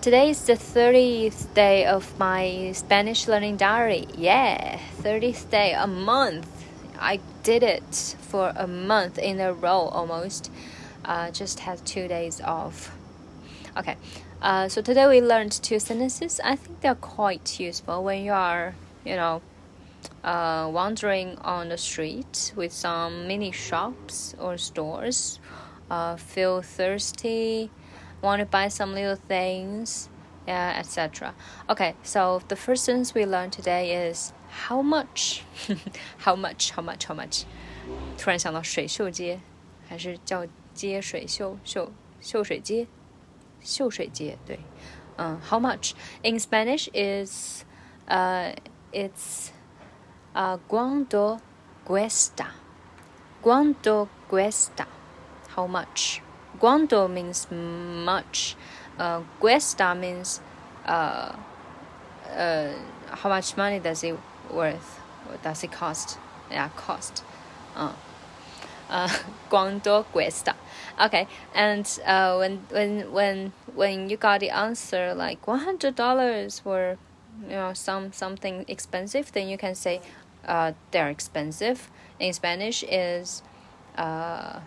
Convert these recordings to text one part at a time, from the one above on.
Today is the 30th day of my Spanish learning diary. Yeah, 30th day, a month. I did it for a month in a row almost. Uh, just had two days off. Okay, uh, so today we learned two sentences. I think they're quite useful when you are, you know, uh, wandering on the street with some mini shops or stores, uh, feel thirsty want to buy some little things, yeah, etc. Okay, so the first sentence we learned today is how much, how much, how much, how much。突然想到水秀街，还是叫接水秀秀秀水街，秀水街对，嗯，how much in Spanish is, uh, it's, uh, cuánto cuesta, cuánto cuesta, how much. Guando means much. Uh, Cuesta means uh, uh, how much money does it worth? What does it cost? Yeah, cost. Uh, uh, Cuánto cuesta? Okay, and uh, when when when when you got the answer like one hundred dollars for you know some something expensive, then you can say uh, they're expensive. In Spanish is uh,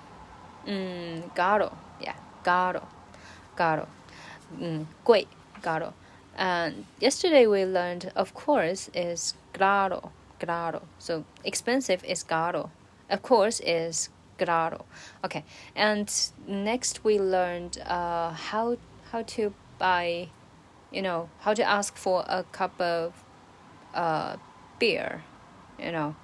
mm, caro. Yeah, caro. Caro. Mm, 贵 caro. And yesterday we learned, of course, is claro. Claro. So expensive is caro. Of course is claro. Okay. And next we learned uh, how how to buy, you know, how to ask for a cup of uh, beer, you know.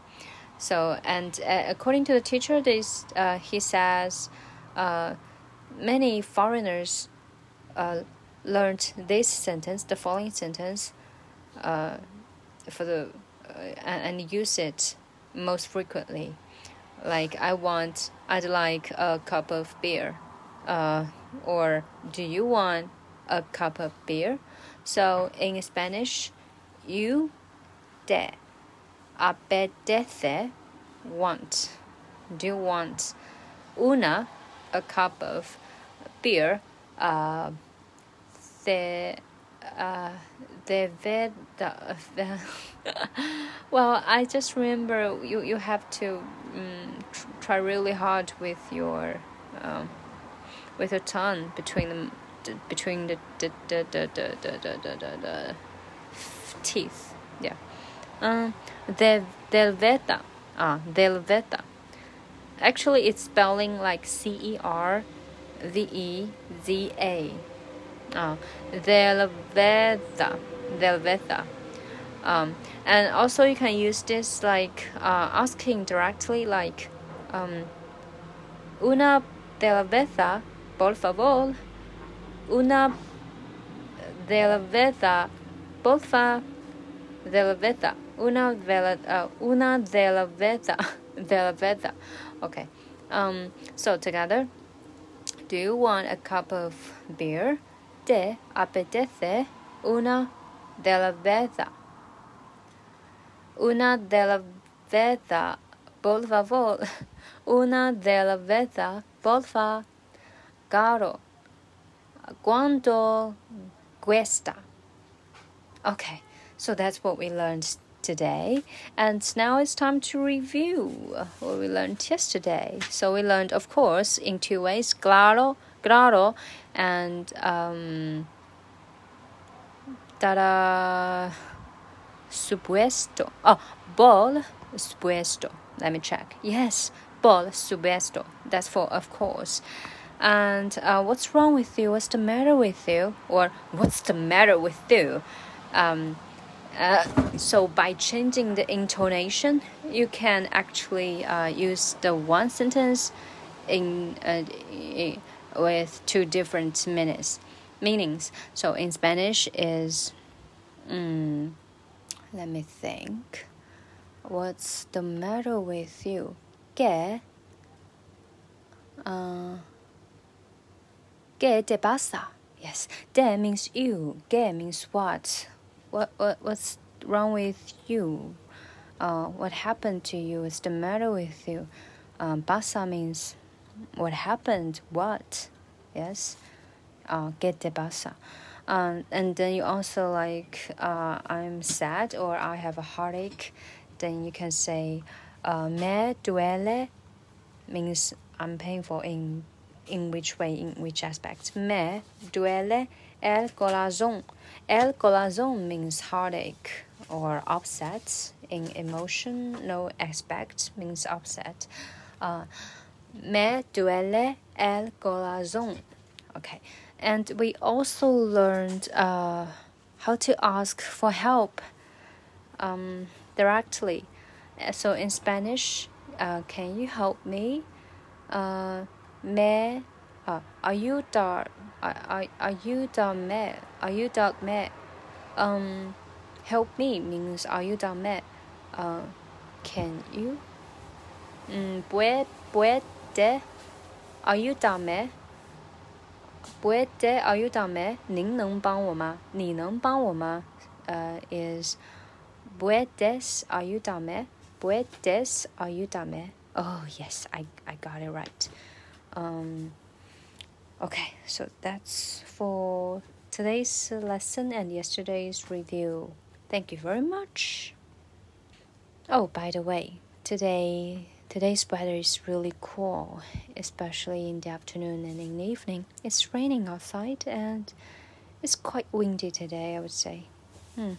So, and uh, according to the teacher, this uh, he says, uh, many foreigners uh, learned this sentence, the following sentence, uh, for the uh, and, use it most frequently. Like I want, I'd like a cup of beer, or do you want a cup of beer? So in Spanish, you de apetece want. Do you want una a cup of beer? Uh, the uh, the veda, well, I just remember you you have to um, try really hard with your um, with your tongue between the between the the the the the the, the, the, the teeth. Yeah. Um, Delveta. Ah, Delveta. Actually, it's spelling like C E R V E Z A. Ah, Delveta. Delveta. Um, and also you can use this like uh, asking directly, like um, una delveta, por favor. Una delveta, por favor. Delveta. Una vela, uh, una delveta. delveta. Okay. Um, so together, do you want a cup of beer? ¿Te apetece una delveta? Una delveta, por favor. Una delveta, por favor. Caro. ¿Cuánto cuesta? Okay, so that's what we learned today. And now it's time to review what we learned yesterday. So we learned, of course, in two ways claro, claro, and um, tada supuesto. Oh, bol supuesto. Let me check. Yes, bol supuesto. That's for of course. And uh, what's wrong with you? What's the matter with you? Or what's the matter with you? Um, uh, so by changing the intonation, you can actually uh, use the one sentence in uh, with two different meanings. Meanings. So in Spanish is, mm, let me think. What's the matter with you? ¿Qué? Uh, ¿Qué te pasa? Yes, de means you. ¿Qué means what? What what what's wrong with you? Uh, what happened to you? What's the matter with you? Um, pasa means what happened, what? Yes. Uh, ¿Qué te pasa? Um, and then you also like uh, I'm sad or I have a heartache. Then you can say uh, me duele means I'm painful in in which way in which aspect. Me duele el corazón. El corazón means heartache or upset in emotion. No aspect means upset. Uh, me duele el corazón. Okay, and we also learned uh, how to ask for help um, directly. So in Spanish, uh, can you help me? Uh, me, uh, ayudar, ayúdame, ayúdame. Um, help me means ayúdame. Uh, can you? Mm, puede, puede ayúdame. Puede ayudarme? 您能帮我吗？你能帮我吗？呃、uh,，is puedes ayudarme? Puedes ayudarme? Oh yes, I I got it right. Um. Okay, so that's for today's lesson and yesterday's review. Thank you very much. Oh, by the way, today today's weather is really cool, especially in the afternoon and in the evening. It's raining outside and it's quite windy today, I would say. Hmm.